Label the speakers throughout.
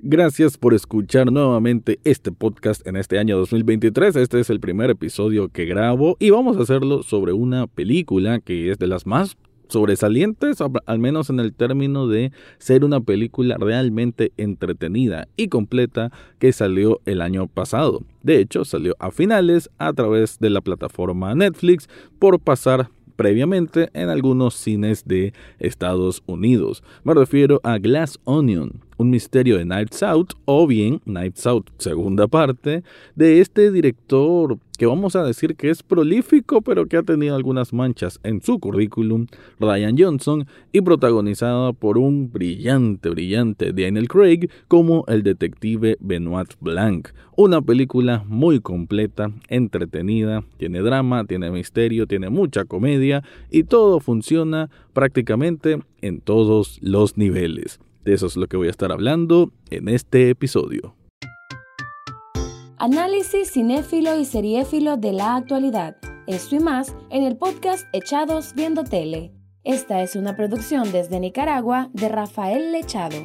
Speaker 1: Gracias por escuchar nuevamente este podcast en este año 2023. Este es el primer episodio que grabo y vamos a hacerlo sobre una película que es de las más sobresalientes, al menos en el término de ser una película realmente entretenida y completa que salió el año pasado. De hecho, salió a finales a través de la plataforma Netflix por pasar previamente en algunos cines de Estados Unidos. Me refiero a Glass Onion, un misterio de Nights Out o bien Nights Out segunda parte de este director que vamos a decir que es prolífico pero que ha tenido algunas manchas en su currículum, Ryan Johnson, y protagonizada por un brillante, brillante Daniel Craig como el detective Benoit Blanc. Una película muy completa, entretenida, tiene drama, tiene misterio, tiene mucha comedia y todo funciona prácticamente en todos los niveles. De eso es lo que voy a estar hablando en este episodio.
Speaker 2: Análisis cinéfilo y seriéfilo de la actualidad. Esto y más en el podcast Echados Viendo Tele. Esta es una producción desde Nicaragua de Rafael Lechado.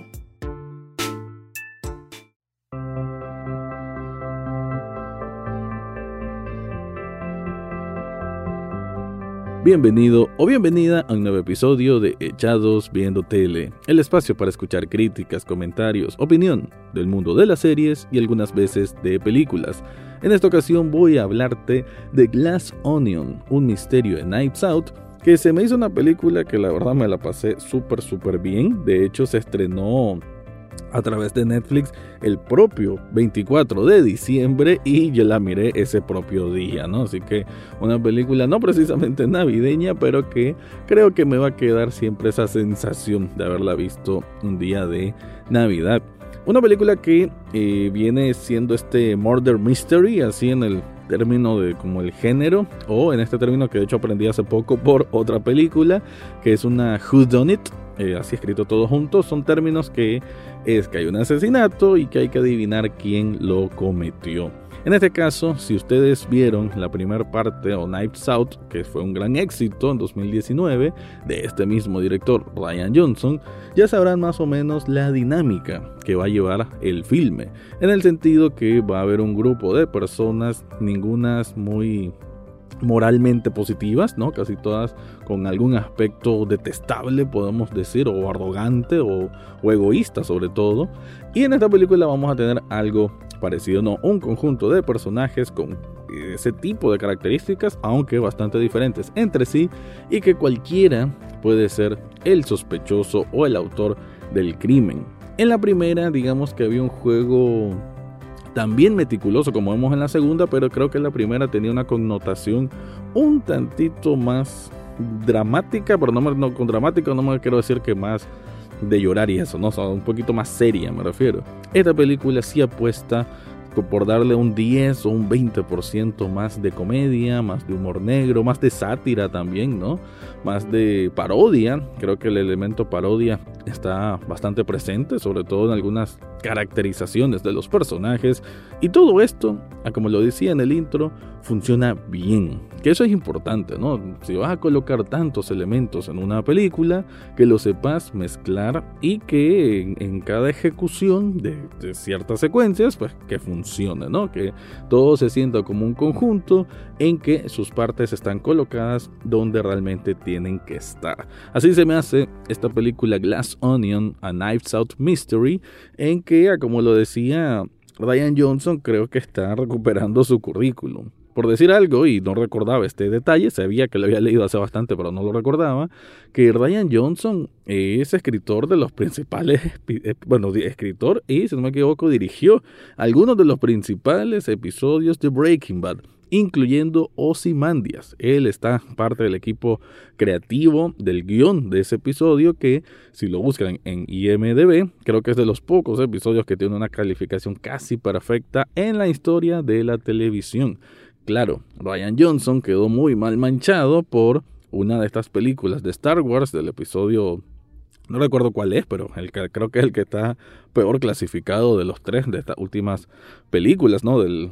Speaker 1: Bienvenido o bienvenida a un nuevo episodio de Echados Viendo Tele, el espacio para escuchar críticas, comentarios, opinión del mundo de las series y algunas veces de películas. En esta ocasión voy a hablarte de Glass Onion, un misterio de Nights Out, que se me hizo una película que la verdad me la pasé súper súper bien. De hecho se estrenó a través de Netflix el propio 24 de diciembre y yo la miré ese propio día, ¿no? Así que una película no precisamente navideña, pero que creo que me va a quedar siempre esa sensación de haberla visto un día de Navidad. Una película que eh, viene siendo este murder mystery, así en el término de como el género, o en este término que de hecho aprendí hace poco por otra película, que es una Who Done It, eh, así escrito todo juntos, son términos que es que hay un asesinato y que hay que adivinar quién lo cometió. En este caso, si ustedes vieron la primera parte o Knives Out, que fue un gran éxito en 2019 de este mismo director Ryan Johnson, ya sabrán más o menos la dinámica que va a llevar el filme, en el sentido que va a haber un grupo de personas, ningunas muy moralmente positivas, ¿no? Casi todas con algún aspecto detestable, podemos decir, o arrogante o, egoísta sobre todo. Y en esta película vamos a tener algo parecido, ¿no? Un conjunto de personajes con ese tipo de características, aunque bastante diferentes entre sí, y que cualquiera puede ser el sospechoso o el autor del crimen. En la primera, digamos que había un juego también meticuloso como vemos en la segunda, pero creo que la primera tenía una connotación un tantito más dramática, pero no, no con dramática no me quiero decir que más de llorar y eso, no, un poquito más seria me refiero. Esta película sí apuesta por darle un 10 o un 20% más de comedia, más de humor negro, más de sátira también, ¿no? Más de parodia. Creo que el elemento parodia está bastante presente, sobre todo en algunas caracterizaciones de los personajes. Y todo esto, como lo decía en el intro, funciona bien. Que eso es importante, ¿no? Si vas a colocar tantos elementos en una película, que lo sepas mezclar y que en, cada ejecución de, de, ciertas secuencias, pues que funcione, ¿no? Que todo se sienta como un conjunto en que sus partes están colocadas donde realmente tienen que estar. Así se me hace esta película Glass Onion, A Knives Out Mystery, en que, como lo decía Ryan Johnson, creo que está recuperando su currículum. Por decir algo, y no recordaba este detalle, sabía que lo había leído hace bastante, pero no lo recordaba, que Ryan Johnson es escritor de los principales, eh, bueno, escritor y, si no me equivoco, dirigió algunos de los principales episodios de Breaking Bad incluyendo Ozymandias. Él está parte del equipo creativo del guion de ese episodio que, si lo buscan en IMDB, creo que es de los pocos episodios que tiene una calificación casi perfecta en la historia de la televisión. Claro, Ryan Johnson quedó muy mal manchado por una de estas películas de Star Wars del episodio no recuerdo cuál es, pero el que, creo que es el que está peor clasificado de los tres de estas últimas películas, ¿no? Del,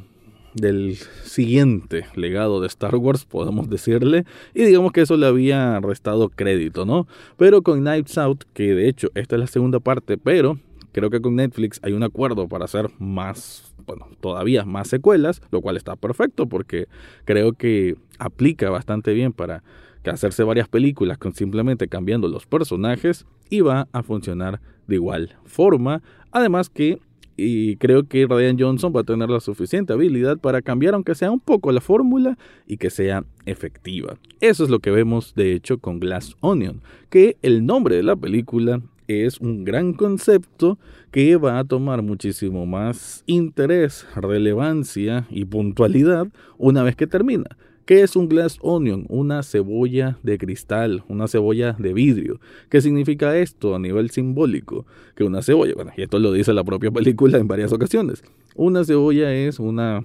Speaker 1: del siguiente legado de Star Wars, podemos decirle, y digamos que eso le había restado crédito, ¿no? Pero con Knives Out, que de hecho esta es la segunda parte, pero creo que con Netflix hay un acuerdo para hacer más, bueno, todavía más secuelas, lo cual está perfecto porque creo que aplica bastante bien para hacerse varias películas con simplemente cambiando los personajes y va a funcionar de igual forma. Además que y creo que Ryan Johnson va a tener la suficiente habilidad para cambiar aunque sea un poco la fórmula y que sea efectiva. Eso es lo que vemos de hecho con Glass Onion, que el nombre de la película es un gran concepto que va a tomar muchísimo más interés, relevancia y puntualidad una vez que termina. ¿Qué es un glass onion? Una cebolla de cristal, una cebolla de vidrio. ¿Qué significa esto a nivel simbólico? Que una cebolla, bueno, y esto lo dice la propia película en varias ocasiones. Una cebolla es una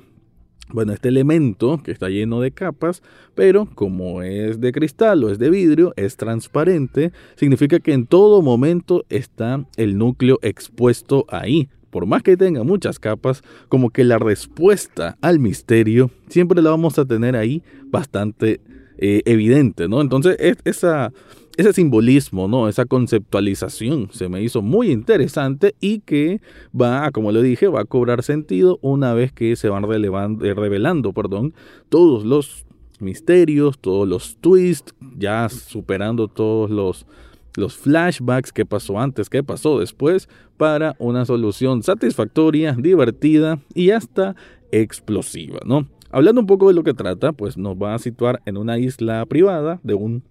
Speaker 1: bueno, este elemento que está lleno de capas, pero como es de cristal o es de vidrio, es transparente, significa que en todo momento está el núcleo expuesto ahí por más que tenga muchas capas, como que la respuesta al misterio siempre la vamos a tener ahí bastante eh, evidente, ¿no? Entonces, esa, ese simbolismo, ¿no? Esa conceptualización se me hizo muy interesante y que va, como le dije, va a cobrar sentido una vez que se van eh, revelando, perdón, todos los misterios, todos los twists, ya superando todos los los flashbacks, qué pasó antes, qué pasó después, para una solución satisfactoria, divertida y hasta explosiva, ¿no? Hablando un poco de lo que trata, pues nos va a situar en una isla privada de un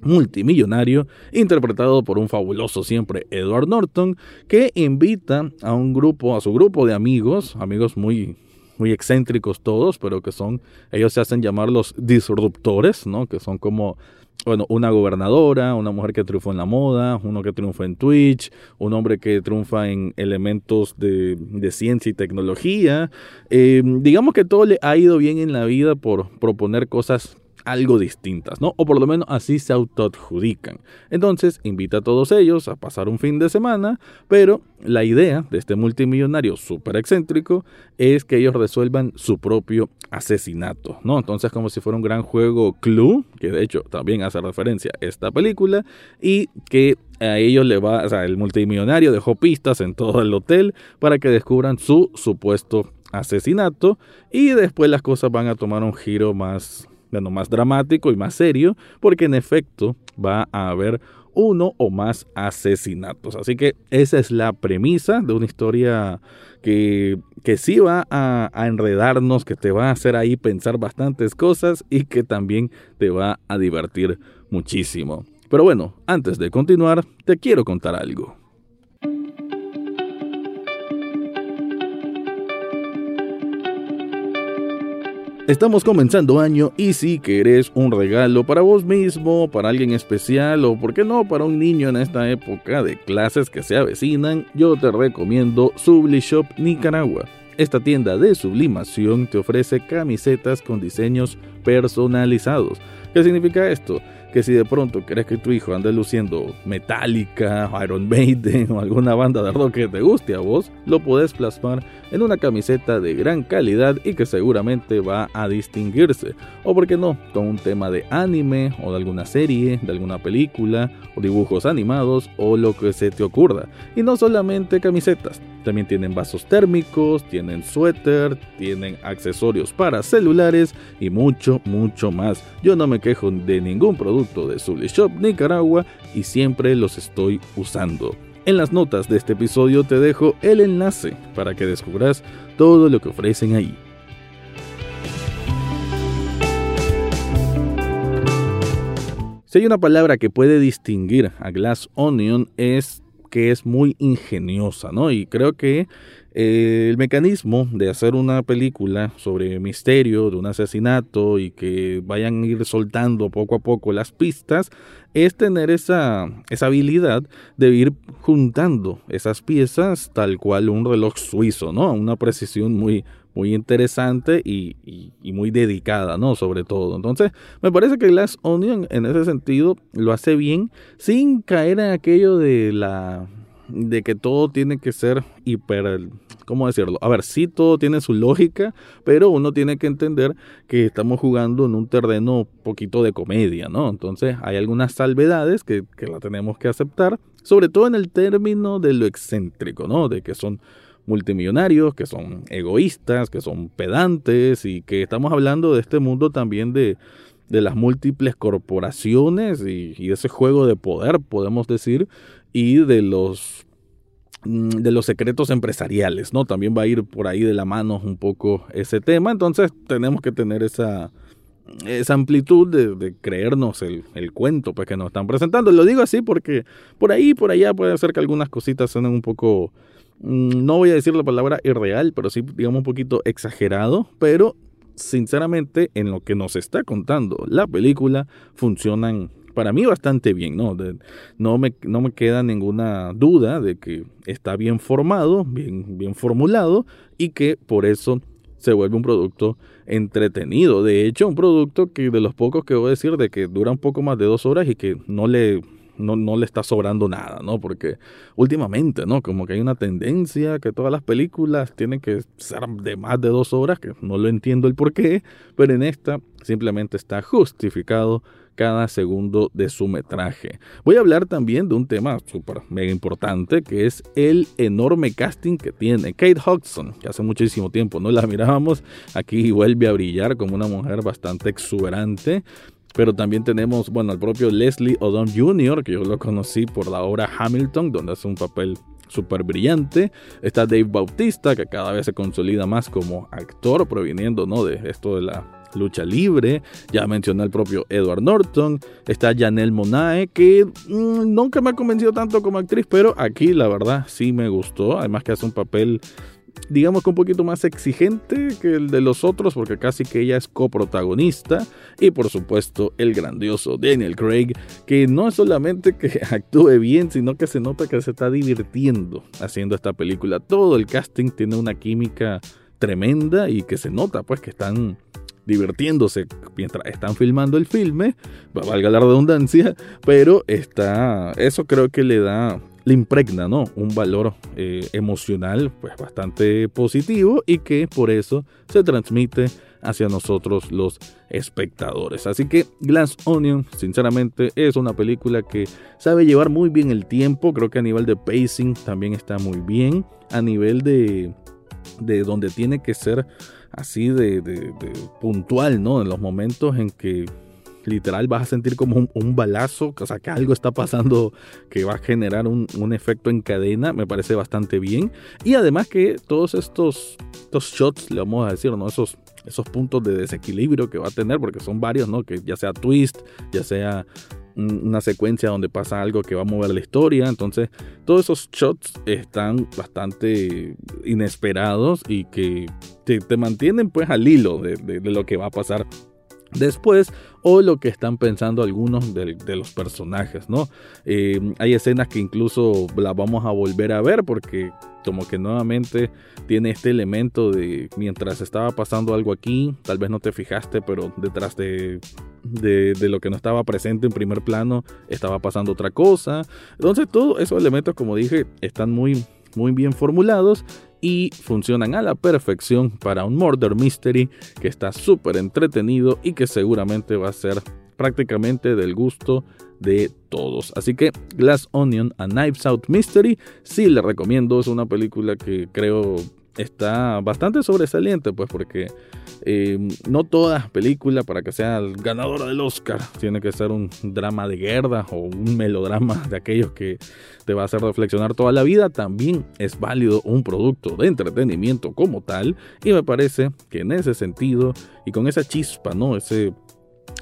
Speaker 1: multimillonario interpretado por un fabuloso siempre Edward Norton que invita a un grupo, a su grupo de amigos, amigos muy muy excéntricos todos, pero que son ellos se hacen llamar los disruptores, ¿no? Que son como bueno, una gobernadora, una mujer que triunfó en la moda, uno que triunfa en Twitch, un hombre que triunfa en elementos de, ciencia y tecnología. Eh, digamos que todo le ha ido bien en la vida por proponer cosas algo distintas, ¿no? O por lo menos así se autoadjudican. Entonces invita a todos ellos a pasar un fin de semana, pero la idea de este multimillonario súper excéntrico es que ellos resuelvan su propio asesinato, ¿no? Entonces como si fuera un gran juego Clue, que de hecho también hace referencia a esta película, y que a ellos le va, o sea, el multimillonario dejó pistas en todo el hotel para que descubran su supuesto asesinato y después las cosas van a tomar un giro más más dramático y más serio, porque en efecto va a haber uno o más asesinatos. Así que esa es la premisa de una historia que, que sí va a, enredarnos, que te va a hacer ahí pensar bastantes cosas y que también te va a divertir muchísimo. Pero bueno, antes de continuar, te quiero contar algo. Estamos comenzando año y si querés un regalo para vos mismo, para alguien especial o, por qué no, para un niño en esta época de clases que se avecinan, yo te recomiendo Sublishop Nicaragua. Esta tienda de sublimación te ofrece camisetas con diseños personalizados. ¿Qué significa esto? Que si de pronto crees que tu hijo ande luciendo Metallica, Iron Maiden o alguna banda de rock que te guste a vos, lo puedes plasmar en una camiseta de gran calidad y que seguramente va a distinguirse. O por qué no, con un tema de anime o de alguna serie, de alguna película o dibujos animados o lo que se te ocurra. Y no solamente camisetas, también tienen vasos térmicos, tienen suéter, tienen accesorios para celulares y mucho, mucho más. Yo no me quejo de ningún producto de Zully Shop Nicaragua y siempre los estoy usando. En las notas de este episodio te dejo el enlace para que descubras todo lo que ofrecen ahí. Si hay una palabra que puede distinguir a Glass Onion es que es muy ingeniosa, ¿no? Y creo que eh, el mecanismo de hacer una película sobre misterio de un asesinato y que vayan a ir soltando poco a poco las pistas es tener esa, esa habilidad de ir juntando esas piezas tal cual un reloj suizo, ¿no? Una precisión muy, muy interesante y, muy dedicada, ¿no? Sobre todo. Entonces, me parece que Glass Onion en ese sentido lo hace bien sin caer en aquello de la de que todo tiene que ser hiper, ¿cómo decirlo? A ver, sí todo tiene su lógica, pero uno tiene que entender que estamos jugando en un terreno poquito de comedia, ¿no? Entonces hay algunas salvedades que, que la tenemos que aceptar sobre todo en el término de lo excéntrico, ¿no? De que son multimillonarios, que son egoístas, que son pedantes y que estamos hablando de este mundo también de, de las múltiples corporaciones y, y, ese juego de poder, podemos decir, y de los mm, de los secretos empresariales, ¿no? También va a ir por ahí de la mano un poco ese tema, entonces tenemos que tener esa, esa amplitud de, creernos el, el, cuento pues, que nos están presentando. Lo digo así porque por ahí, por allá puede ser que algunas cositas suenen un poco, no voy a decir la palabra irreal, pero sí digamos un poquito exagerado, pero sinceramente en lo que nos está contando la película funcionan para mí bastante bien, ¿no? no, me, no me queda ninguna duda de que está bien formado, bien, bien formulado y que por eso se vuelve un producto entretenido. De hecho, un producto que de los pocos que voy a decir de que dura un poco más de dos horas y que no le, no, no le está sobrando nada, ¿no? Porque últimamente, ¿no? Como que hay una tendencia que todas las películas tienen que ser de más de dos horas, que no lo entiendo el por qué, pero en esta simplemente está justificado cada segundo de su metraje. Voy a hablar también de un tema súper mega importante que es el enorme casting que tiene Kate Hudson, que hace muchísimo tiempo no la mirábamos, aquí vuelve a brillar como una mujer bastante exuberante. Pero también tenemos, bueno, al propio Leslie Odom Jr., que yo lo conocí por la obra Hamilton, donde hace un papel súper brillante. Está Dave Bautista, que cada vez se consolida más como actor, proviniendo ¿no? de esto de la lucha libre. Ya mencioné al propio Edward Norton. Está Janelle Monae, que mm, nunca me ha convencido tanto como actriz, pero aquí la verdad sí me gustó. Además que hace un papel digamos que un poquito más exigente que el de los otros, porque casi que ella es coprotagonista. Y por supuesto, el grandioso Daniel Craig, que no es solamente que actúe bien, sino que se nota que se está divirtiendo haciendo esta película. Todo el casting tiene una química tremenda y que se nota pues que están divirtiéndose mientras están filmando el filme, valga la redundancia, pero está, eso creo que le da, le impregna, ¿no? Un valor eh, emocional, pues bastante positivo y que por eso se transmite hacia nosotros los espectadores. Así que Glass Onion, sinceramente, es una película que sabe llevar muy bien el tiempo. Creo que a nivel de pacing también está muy bien. A nivel de, de donde tiene que ser así de, puntual, ¿no? En los momentos en que literal vas a sentir como un, balazo, o sea, que algo está pasando que va a generar un, efecto en cadena, me parece bastante bien. Y además que todos estos, estos shots, le vamos a decir, ¿no? Esos, esos puntos de desequilibrio que va a tener, porque son varios, ¿no? Que ya sea twist, ya sea una secuencia donde pasa algo que va a mover la historia. Entonces, todos esos shots están bastante inesperados y que te, mantienen pues al hilo de, lo que va a pasar después o lo que están pensando algunos de, los personajes, ¿no? Eh, hay escenas que incluso las vamos a volver a ver porque como que nuevamente tiene este elemento de mientras estaba pasando algo aquí, tal vez no te fijaste, pero detrás de, de, lo que no estaba presente en primer plano estaba pasando otra cosa. Entonces todos esos elementos, como dije, están muy, muy bien formulados y funcionan a la perfección para un murder mystery que está súper entretenido y que seguramente va a ser prácticamente del gusto de todos. Así que Glass Onion a Knives Out Mystery sí le recomiendo, es una película que creo está bastante sobresaliente, pues porque eh, no toda película para que sea ganadora del Oscar tiene que ser un drama de guerra o un melodrama de aquellos que te va a hacer reflexionar toda la vida. También es válido un producto de entretenimiento como tal y me parece que en ese sentido y con esa chispa, ¿no? Ese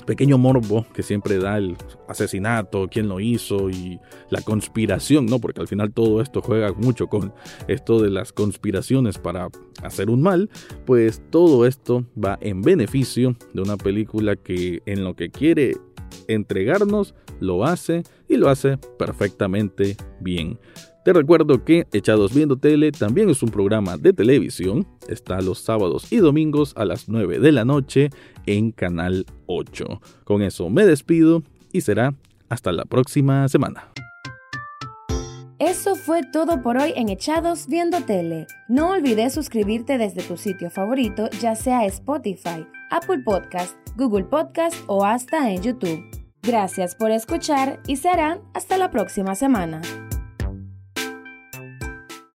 Speaker 1: pequeño morbo que siempre da el asesinato, quién lo hizo y la conspiración, ¿no? Porque al final todo esto juega mucho con esto de las conspiraciones para hacer un mal, pues todo esto va en beneficio de una película que en lo que quiere entregarnos lo hace y lo hace perfectamente bien. Te recuerdo que Echados Viendo Tele también es un programa de televisión. Está los sábados y domingos a las 9 de la noche en Canal 8. Con eso me despido y será hasta la próxima semana.
Speaker 2: Eso fue todo por hoy en Echados Viendo Tele. No olvides suscribirte desde tu sitio favorito, ya sea Spotify, Apple Podcast, Google Podcast o hasta en YouTube. Gracias por escuchar y será hasta la próxima semana.